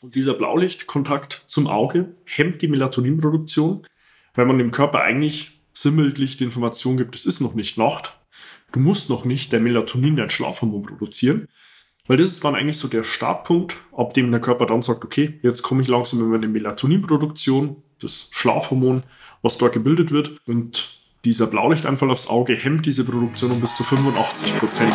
Und dieser Blaulichtkontakt zum Auge hemmt die Melatoninproduktion, weil man dem Körper eigentlich sinnbildlich die Information gibt, es ist noch nicht Nacht. Du musst noch nicht der Melatonin, dein Schlafhormon produzieren. Weil das ist dann eigentlich so der Startpunkt, ab dem der Körper dann sagt, okay, jetzt komme ich langsam in meine Melatoninproduktion, das Schlafhormon, was dort gebildet wird. Und dieser Blaulichteinfall aufs Auge hemmt diese Produktion um bis zu 85 Prozent.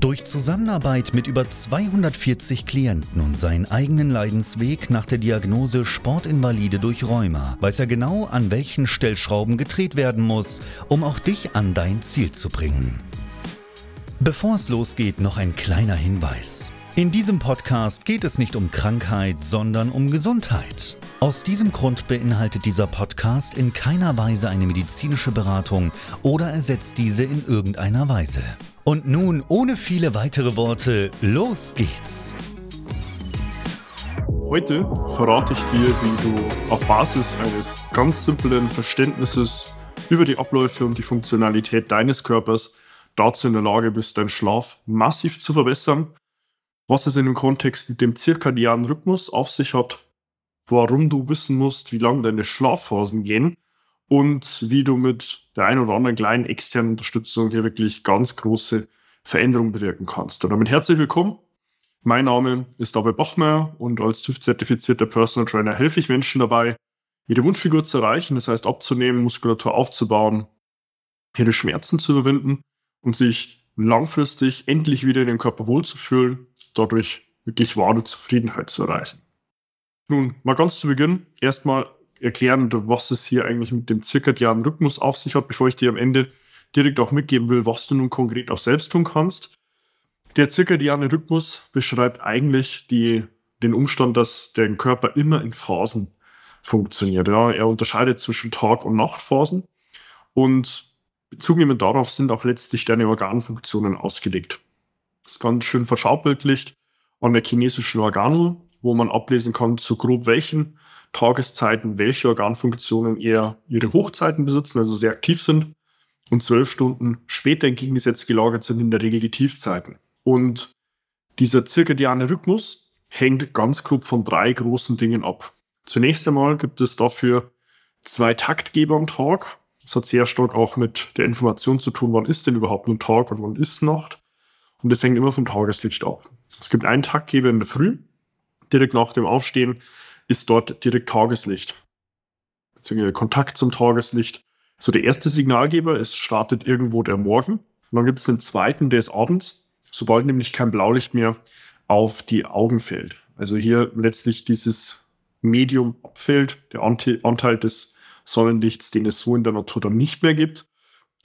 Durch Zusammenarbeit mit über 240 Klienten und seinen eigenen Leidensweg nach der Diagnose Sportinvalide durch Rheuma weiß er genau, an welchen Stellschrauben gedreht werden muss, um auch dich an dein Ziel zu bringen. Bevor es losgeht, noch ein kleiner Hinweis. In diesem Podcast geht es nicht um Krankheit, sondern um Gesundheit. Aus diesem Grund beinhaltet dieser Podcast in keiner Weise eine medizinische Beratung oder ersetzt diese in irgendeiner Weise. Und nun, ohne viele weitere Worte, los geht's! Heute verrate ich dir, wie du auf Basis eines ganz simplen Verständnisses über die Abläufe und die Funktionalität deines Körpers dazu in der Lage bist, deinen Schlaf massiv zu verbessern, was es in dem Kontext mit dem zirkadianen Rhythmus auf sich hat warum du wissen musst, wie lange deine Schlafphasen gehen und wie du mit der ein oder anderen kleinen externen Unterstützung hier wirklich ganz große Veränderungen bewirken kannst. Und damit herzlich willkommen. Mein Name ist David Bachmeier und als TÜV-zertifizierter Personal Trainer helfe ich Menschen dabei, ihre Wunschfigur zu erreichen, das heißt abzunehmen, Muskulatur aufzubauen, ihre Schmerzen zu überwinden und sich langfristig endlich wieder in den Körper wohlzufühlen, dadurch wirklich wahre Zufriedenheit zu erreichen. Nun, mal ganz zu Beginn erstmal erklären, was es hier eigentlich mit dem zirkadianen Rhythmus auf sich hat, bevor ich dir am Ende direkt auch mitgeben will, was du nun konkret auch selbst tun kannst. Der zirkadiane Rhythmus beschreibt eigentlich die, den Umstand, dass der Körper immer in Phasen funktioniert. Ja, er unterscheidet zwischen Tag- und Nachtphasen und bezugnehmend darauf sind auch letztlich deine Organfunktionen ausgelegt. Das ist ganz schön verschaubildlicht an der chinesischen Organuhr wo man ablesen kann, zu grob welchen Tageszeiten welche Organfunktionen eher ihre Hochzeiten besitzen, also sehr aktiv sind, und zwölf Stunden später entgegengesetzt gelagert sind in der Regel die Tiefzeiten. Und dieser zirkadiane Rhythmus hängt ganz grob von drei großen Dingen ab. Zunächst einmal gibt es dafür zwei Taktgeber am Tag. Das hat sehr stark auch mit der Information zu tun, wann ist denn überhaupt nun Tag und wann ist Nacht. Und das hängt immer vom Tageslicht ab. Es gibt einen Taktgeber in der Früh, direkt nach dem Aufstehen ist dort direkt Tageslicht. Beziehungsweise Kontakt zum Tageslicht. So der erste Signalgeber, es startet irgendwo der Morgen. Und dann gibt es den zweiten, der ist abends, sobald nämlich kein Blaulicht mehr auf die Augen fällt. Also hier letztlich dieses Medium abfällt, der Anteil des Sonnenlichts, den es so in der Natur dann nicht mehr gibt.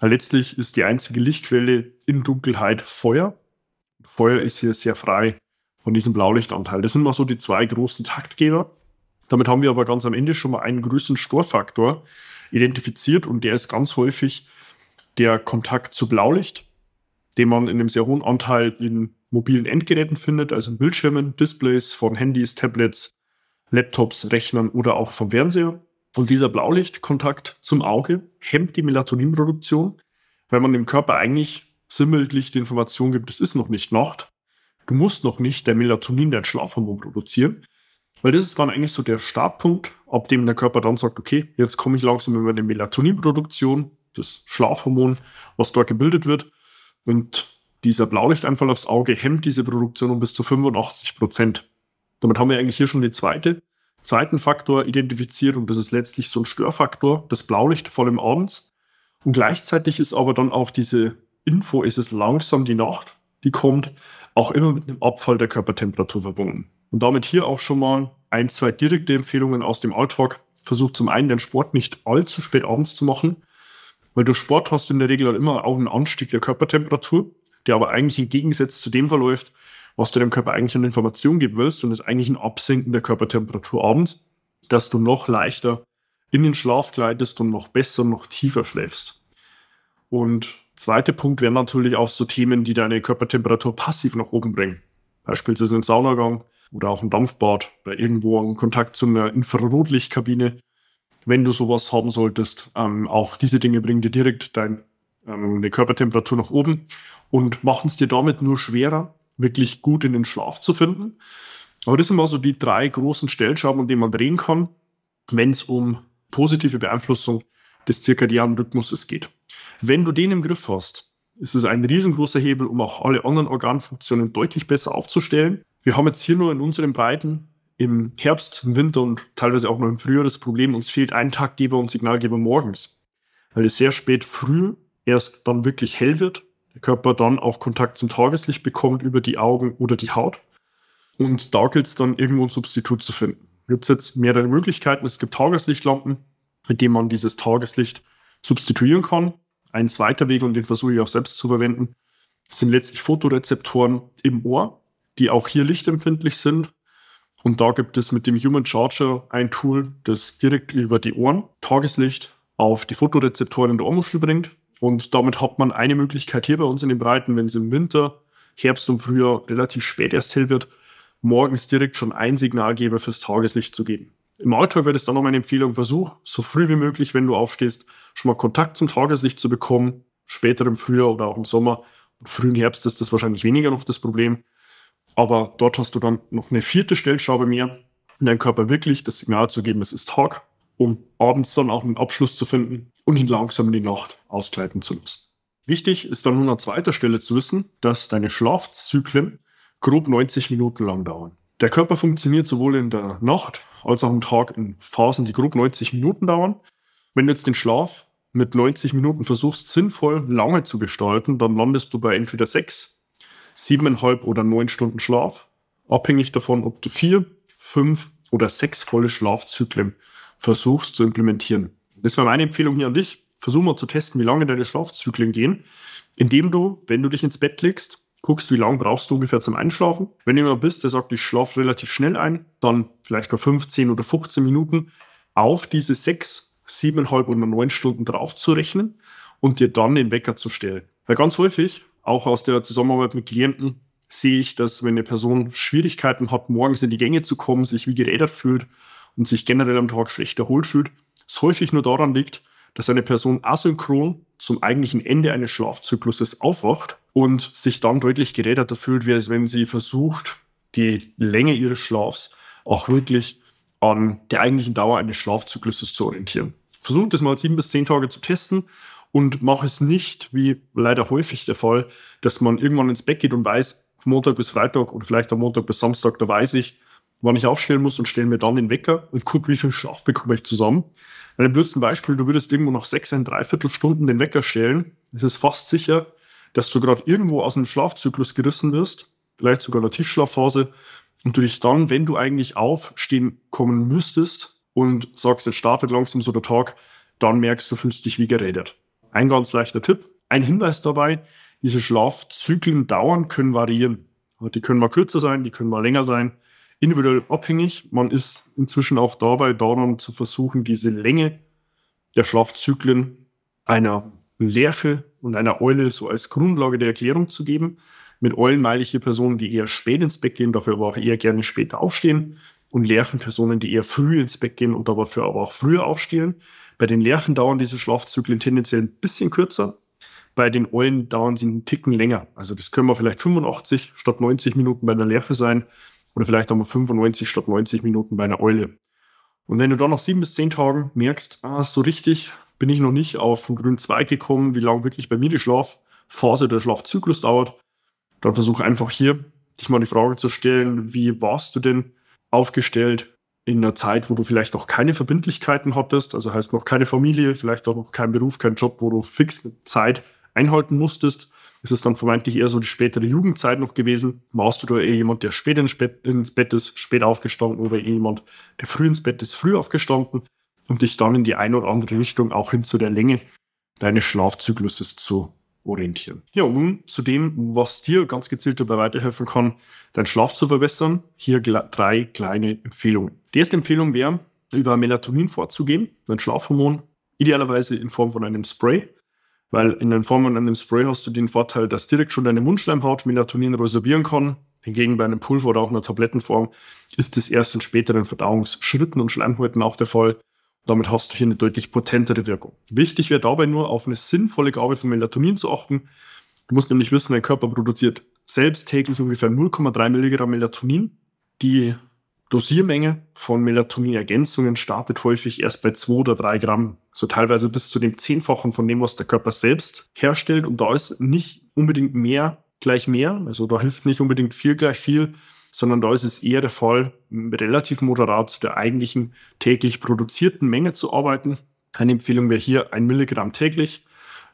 letztlich ist die einzige Lichtquelle in Dunkelheit Feuer. Feuer ist hier sehr frei von diesem Blaulichtanteil. Das sind mal so die zwei großen Taktgeber. Damit haben wir aber ganz am Ende schon mal einen größeren Storfaktor identifiziert und der ist ganz häufig der Kontakt zu Blaulicht, den man in einem sehr hohen Anteil in mobilen Endgeräten findet, also in Bildschirmen, Displays von Handys, Tablets, Laptops, Rechnern oder auch vom Fernseher. Und dieser Blaulichtkontakt zum Auge hemmt die Melatoninproduktion, weil man dem Körper eigentlich sinnbildlich die Information gibt, es ist noch nicht Nacht, Du musst noch nicht der Melatonin, dein Schlafhormon produzieren, weil das ist dann eigentlich so der Startpunkt, ab dem der Körper dann sagt, okay, jetzt komme ich langsam über eine Melatoninproduktion, das Schlafhormon, was dort gebildet wird. Und dieser Blaulichteinfall aufs Auge hemmt diese Produktion um bis zu 85 Prozent. Damit haben wir eigentlich hier schon den zweite, zweiten Faktor identifiziert und das ist letztlich so ein Störfaktor, das Blaulicht, vor allem abends. Und gleichzeitig ist aber dann auch diese Info, es ist langsam die Nacht, die kommt, auch immer mit einem Abfall der Körpertemperatur verbunden. Und damit hier auch schon mal ein, zwei direkte Empfehlungen aus dem Alltag. Versucht zum einen den Sport nicht allzu spät abends zu machen, weil durch Sport hast du in der Regel halt immer auch einen Anstieg der Körpertemperatur, der aber eigentlich im Gegensatz zu dem verläuft, was du dem Körper eigentlich an Informationen geben willst und ist eigentlich ein Absinken der Körpertemperatur abends, dass du noch leichter in den Schlaf gleitest und noch besser, noch tiefer schläfst. Und zweiter Punkt wären natürlich auch so Themen, die deine Körpertemperatur passiv nach oben bringen. Beispielsweise ein Saunagang oder auch ein Dampfbad oder irgendwo einen Kontakt zu einer Infrarotlichtkabine. Wenn du sowas haben solltest, ähm, auch diese Dinge bringen dir direkt deine ähm, Körpertemperatur nach oben und machen es dir damit nur schwerer, wirklich gut in den Schlaf zu finden. Aber das sind mal so die drei großen Stellschrauben, an denen man drehen kann, wenn es um positive Beeinflussung des zirkadianen Rhythmuses geht. Wenn du den im Griff hast, ist es ein riesengroßer Hebel, um auch alle anderen Organfunktionen deutlich besser aufzustellen. Wir haben jetzt hier nur in unseren Breiten im Herbst, im Winter und teilweise auch noch im Frühjahr das Problem, uns fehlt ein Taggeber und Signalgeber morgens, weil es sehr spät früh erst dann wirklich hell wird, der Körper dann auch Kontakt zum Tageslicht bekommt über die Augen oder die Haut und da gilt es dann irgendwo ein Substitut zu finden. Gibt es jetzt mehrere Möglichkeiten. Es gibt Tageslichtlampen, mit denen man dieses Tageslicht substituieren kann. Ein zweiter Weg, und den versuche ich auch selbst zu verwenden, sind letztlich Fotorezeptoren im Ohr, die auch hier lichtempfindlich sind. Und da gibt es mit dem Human Charger ein Tool, das direkt über die Ohren Tageslicht auf die Fotorezeptoren in der Ohrmuschel bringt. Und damit hat man eine Möglichkeit hier bei uns in den Breiten, wenn es im Winter, Herbst und Frühjahr relativ spät erst hell wird, morgens direkt schon ein Signalgeber fürs Tageslicht zu geben. Im Alltag wäre es dann noch meine Empfehlung, versuch so früh wie möglich, wenn du aufstehst, schon mal Kontakt zum Tageslicht zu bekommen. Später im Frühjahr oder auch im Sommer. Im frühen Herbst ist das wahrscheinlich weniger noch das Problem. Aber dort hast du dann noch eine vierte Stellschraube mehr, in deinem Körper wirklich das Signal zu geben, es ist Tag, um abends dann auch einen Abschluss zu finden und ihn langsam in die Nacht ausgleiten zu lassen. Wichtig ist dann nun an zweiter Stelle zu wissen, dass deine Schlafzyklen grob 90 Minuten lang dauern. Der Körper funktioniert sowohl in der Nacht als auch am Tag in Phasen, die grob 90 Minuten dauern. Wenn du jetzt den Schlaf mit 90 Minuten versuchst, sinnvoll lange zu gestalten, dann landest du bei entweder sechs, siebeneinhalb oder neun Stunden Schlaf, abhängig davon, ob du vier, fünf oder sechs volle Schlafzyklen versuchst zu implementieren. Das wäre meine Empfehlung hier an dich. Versuch mal zu testen, wie lange deine Schlafzyklen gehen, indem du, wenn du dich ins Bett legst, guckst, wie lange brauchst du ungefähr zum Einschlafen. Wenn jemand bist, der sagt, ich schlafe relativ schnell ein, dann vielleicht nur 15 oder 15 Minuten auf diese sechs, siebeneinhalb oder neun Stunden draufzurechnen und dir dann den Wecker zu stellen. Weil ganz häufig, auch aus der Zusammenarbeit mit Klienten, sehe ich, dass wenn eine Person Schwierigkeiten hat, morgens in die Gänge zu kommen, sich wie gerädert fühlt und sich generell am Tag schlecht erholt fühlt, es häufig nur daran liegt, dass eine Person asynchron zum eigentlichen Ende eines Schlafzykluses aufwacht und sich dann deutlich geräderter fühlt, wie als wenn sie versucht, die Länge ihres Schlafs auch wirklich an der eigentlichen Dauer eines Schlafzykluses zu orientieren. Versucht das mal sieben bis zehn Tage zu testen und mach es nicht, wie leider häufig der Fall, dass man irgendwann ins Bett geht und weiß, von Montag bis Freitag oder vielleicht am Montag bis Samstag, da weiß ich, wann ich aufstellen muss und stelle mir dann den Wecker und gucke, wie viel Schlaf bekomme ich zusammen. Bei einem blödsten Beispiel, du würdest irgendwo nach sechs, ein Dreiviertelstunden den Wecker stellen, ist es fast sicher, dass du gerade irgendwo aus einem Schlafzyklus gerissen wirst, vielleicht sogar in der Tiefschlafphase, und du dich dann, wenn du eigentlich aufstehen kommen müsstest und sagst, jetzt startet langsam so der Tag, dann merkst du, fühlst dich wie geredet. Ein ganz leichter Tipp. Ein Hinweis dabei, diese Schlafzyklen dauern, können variieren. Die können mal kürzer sein, die können mal länger sein. Individuell abhängig. Man ist inzwischen auch dabei, daran zu versuchen, diese Länge der Schlafzyklen einer Lerche und einer Eule so als Grundlage der Erklärung zu geben. Mit Eulen meine ich hier Personen, die eher spät ins Bett gehen, dafür aber auch eher gerne später aufstehen. Und Lerchen Personen, die eher früh ins Bett gehen und dafür aber auch früher aufstehen. Bei den Lerchen dauern diese Schlafzyklen tendenziell ein bisschen kürzer. Bei den Eulen dauern sie einen Ticken länger. Also das können wir vielleicht 85 statt 90 Minuten bei einer Lerche sein oder vielleicht auch mal 95 statt 90 Minuten bei einer Eule. Und wenn du dann nach sieben bis zehn Tagen merkst, ah, so richtig bin ich noch nicht auf den grünen Zweig gekommen, wie lange wirklich bei mir die Schlafphase, der Schlafzyklus dauert, dann versuche einfach hier dich mal die Frage zu stellen, wie warst du denn aufgestellt in einer Zeit, wo du vielleicht noch keine Verbindlichkeiten hattest, also heißt noch keine Familie, vielleicht auch noch kein Beruf, kein Job, wo du fix eine Zeit einhalten musstest. Ist es dann vermeintlich eher so die spätere Jugendzeit noch gewesen. Warst du da eher jemand, der spät ins Bett, ist, spät aufgestanden oder eher jemand, der früh ins Bett ist, früh aufgestanden, um dich dann in die eine oder andere Richtung auch hin zu der Länge deines Schlafzykluses zu orientieren. Ja, und nun zu dem, was dir ganz gezielt dabei weiterhelfen kann, deinen Schlaf zu verbessern. Hier drei kleine Empfehlungen. Die erste Empfehlung wäre, über Melatonin vorzugehen, ein Schlafhormon, idealerweise in Form von einem Spray, weil in der Form von einem Spray hast du den Vorteil, dass direkt schon deine Mundschleimhaut Melatonin resorbieren kann. Hingegen bei einem Pulver oder auch einer Tablettenform ist das erst in späteren Verdauungsschritten und Schleimhäuten auch der Fall. Damit hast du hier eine deutlich potentere Wirkung. Wichtig wäre dabei nur, auf eine sinnvolle Gabe von Melatonin zu achten. Du musst nämlich wissen, dein Körper produziert selbst täglich ungefähr 0,3 Milligramm Melatonin. Die Dosiermenge von Melatonin-Ergänzungen startet häufig erst bei 2 oder 3 Gramm, so teilweise bis zu dem Zehnfachen von dem, was der Körper selbst herstellt. Und da ist nicht unbedingt mehr gleich mehr, also da hilft nicht unbedingt viel gleich viel, sondern da ist es eher der Fall, relativ moderat zu der eigentlichen täglich produzierten Menge zu arbeiten. Eine Empfehlung wäre hier ein Milligramm täglich,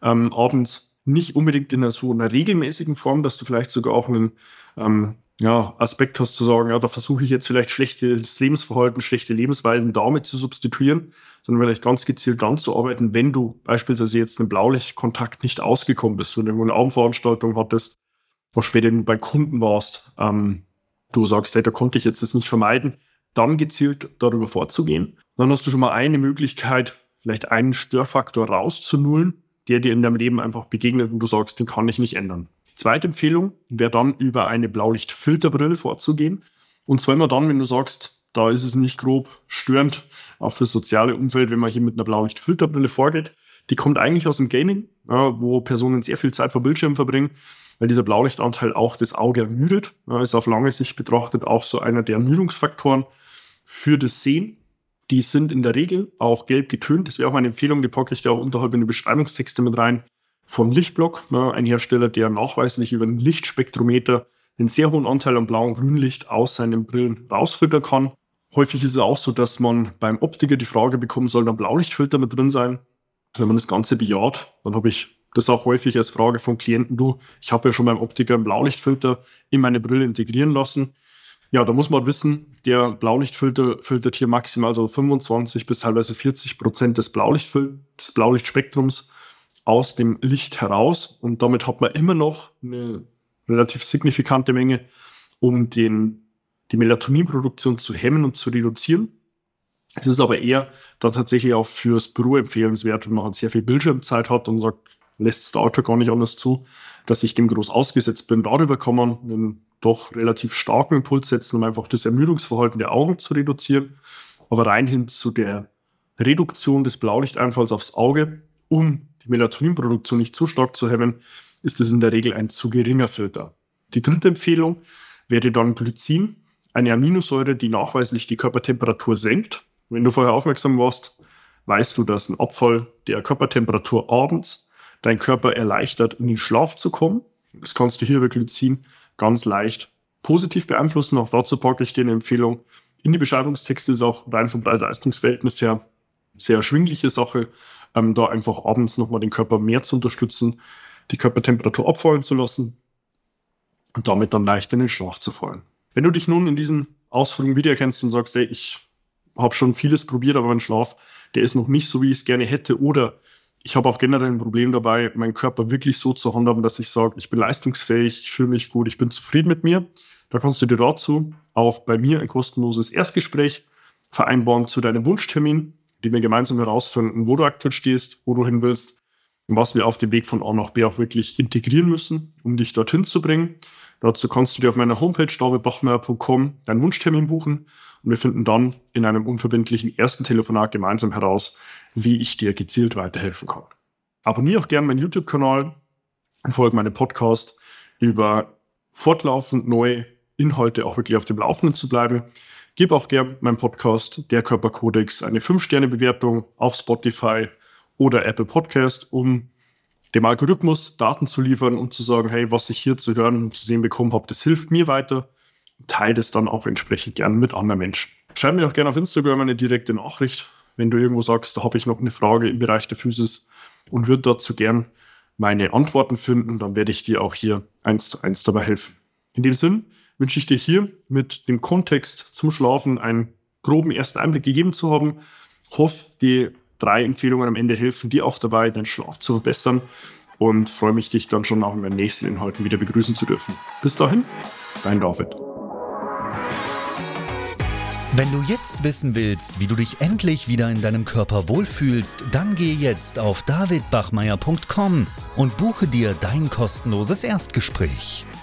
ähm, abends nicht unbedingt in einer so einer regelmäßigen Form, dass du vielleicht sogar auch einen ähm, ja, Aspekt hast zu sagen, ja, da versuche ich jetzt vielleicht schlechtes Lebensverhalten, schlechte Lebensweisen damit zu substituieren, sondern vielleicht ganz gezielt dann zu arbeiten, wenn du beispielsweise jetzt einen Blaulichtkontakt nicht ausgekommen bist, wenn du eine Abendveranstaltung hattest, wo später bei Kunden warst, ähm, du sagst, hey, da konnte ich jetzt das nicht vermeiden, dann gezielt darüber vorzugehen. Dann hast du schon mal eine Möglichkeit, vielleicht einen Störfaktor rauszunullen, der dir in deinem Leben einfach begegnet und du sagst, den kann ich nicht ändern. Zweite Empfehlung wäre dann über eine Blaulichtfilterbrille vorzugehen. Und zwar immer dann, wenn du sagst, da ist es nicht grob störend, auch für das soziale Umfeld, wenn man hier mit einer Blaulichtfilterbrille vorgeht. Die kommt eigentlich aus dem Gaming, wo Personen sehr viel Zeit vor Bildschirmen verbringen weil dieser Blaulichtanteil auch das Auge ermüdet. Ist auf lange Sicht betrachtet auch so einer der Ermüdungsfaktoren für das Sehen. Die sind in der Regel auch gelb getönt. Das wäre auch meine Empfehlung, die packe ich da auch unterhalb in die Beschreibungstexte mit rein. Von Lichtblock, ja, ein Hersteller, der nachweislich über ein Lichtspektrometer einen sehr hohen Anteil an Blau- und Grünlicht aus seinen Brillen rausfiltern kann. Häufig ist es auch so, dass man beim Optiker die Frage bekommen soll, da Blaulichtfilter mit drin sein. Wenn man das Ganze bejaht, dann habe ich das auch häufig als Frage von Klienten, du, ich habe ja schon beim Optiker einen Blaulichtfilter in meine Brille integrieren lassen. Ja, da muss man wissen, der Blaulichtfilter filtert hier maximal so 25 bis teilweise 40 Prozent des, Blaulichtfil des Blaulichtspektrums aus dem Licht heraus. Und damit hat man immer noch eine relativ signifikante Menge, um den, die Melatoninproduktion zu hemmen und zu reduzieren. Es ist aber eher dann tatsächlich auch fürs Büro empfehlenswert, wenn man halt sehr viel Bildschirmzeit hat und sagt, lässt das Auto gar nicht anders zu, dass ich dem groß ausgesetzt bin. Darüber kann man einen doch relativ starken Impuls setzen, um einfach das Ermüdungsverhalten der Augen zu reduzieren. Aber rein hin zu der Reduktion des Blaulichteinfalls aufs Auge, um die Melatoninproduktion nicht zu stark zu hemmen, ist es in der Regel ein zu geringer Filter. Die dritte Empfehlung wäre dann Glycin, eine Aminosäure, die nachweislich die Körpertemperatur senkt. Wenn du vorher aufmerksam warst, weißt du, dass ein Abfall der Körpertemperatur abends dein Körper erleichtert, in den Schlaf zu kommen. Das kannst du hier über Glycin ganz leicht positiv beeinflussen. Auch dazu packe ich dir eine Empfehlung. In die Beschreibungstexte ist auch rein vom Preis-Leistungs-Verhältnis her sehr erschwingliche Sache, ähm, da einfach abends nochmal den Körper mehr zu unterstützen, die Körpertemperatur abfallen zu lassen und damit dann leicht in den Schlaf zu fallen. Wenn du dich nun in diesen Ausführungen wiedererkennst und sagst, ey, ich habe schon vieles probiert, aber mein Schlaf, der ist noch nicht so, wie ich es gerne hätte, oder ich habe auch generell ein Problem dabei, meinen Körper wirklich so zu handhaben, dass ich sage, ich bin leistungsfähig, ich fühle mich gut, ich bin zufrieden mit mir. Da kannst du dir dazu auch bei mir ein kostenloses Erstgespräch vereinbaren zu deinem Wunschtermin, den wir gemeinsam herausfinden, wo du aktuell stehst, wo du hin willst und was wir auf dem Weg von A nach B auch wirklich integrieren müssen, um dich dorthin zu bringen. Dazu kannst du dir auf meiner Homepage davidbachmeier.com deinen Wunschtermin buchen und wir finden dann in einem unverbindlichen ersten Telefonat gemeinsam heraus, wie ich dir gezielt weiterhelfen kann. Abonniere auch gerne meinen YouTube-Kanal und folge meinem Podcast über fortlaufend neue Inhalte auch wirklich auf dem Laufenden zu bleiben. Gib auch gerne meinem Podcast Der Körperkodex eine 5-Sterne-Bewertung auf Spotify oder Apple Podcast, um dem Algorithmus Daten zu liefern und zu sagen, hey, was ich hier zu hören und zu sehen bekommen habe, das hilft mir weiter. Teile das dann auch entsprechend gerne mit anderen Menschen. Schreib mir auch gerne auf Instagram eine direkte Nachricht, wenn du irgendwo sagst, da habe ich noch eine Frage im Bereich der Physis und würde dazu gern meine Antworten finden, dann werde ich dir auch hier eins zu eins dabei helfen. In dem Sinn wünsche ich dir hier mit dem Kontext zum Schlafen einen groben ersten Einblick gegeben zu haben. Hoffe, die drei Empfehlungen am Ende helfen dir auch dabei, deinen Schlaf zu verbessern und freue mich, dich dann schon auch in meinen nächsten Inhalten wieder begrüßen zu dürfen. Bis dahin, dein David. Wenn du jetzt wissen willst, wie du dich endlich wieder in deinem Körper wohlfühlst, dann geh jetzt auf davidbachmeier.com und buche dir dein kostenloses Erstgespräch.